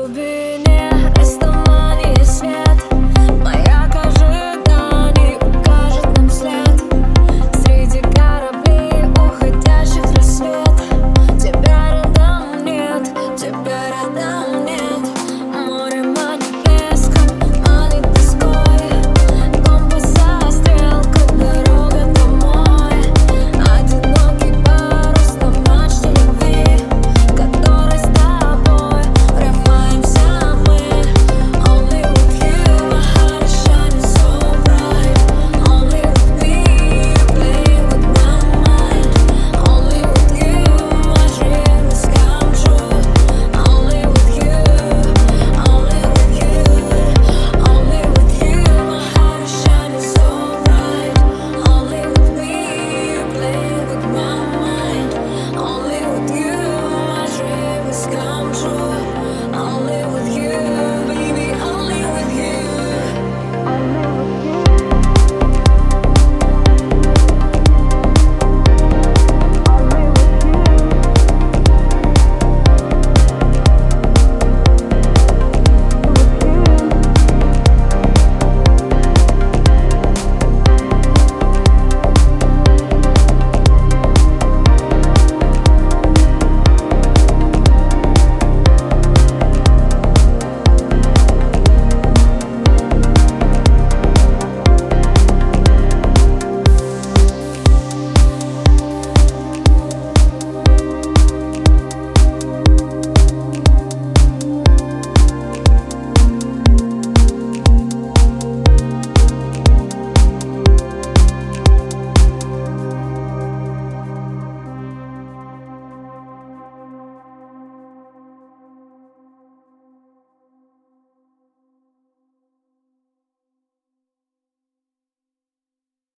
Rubine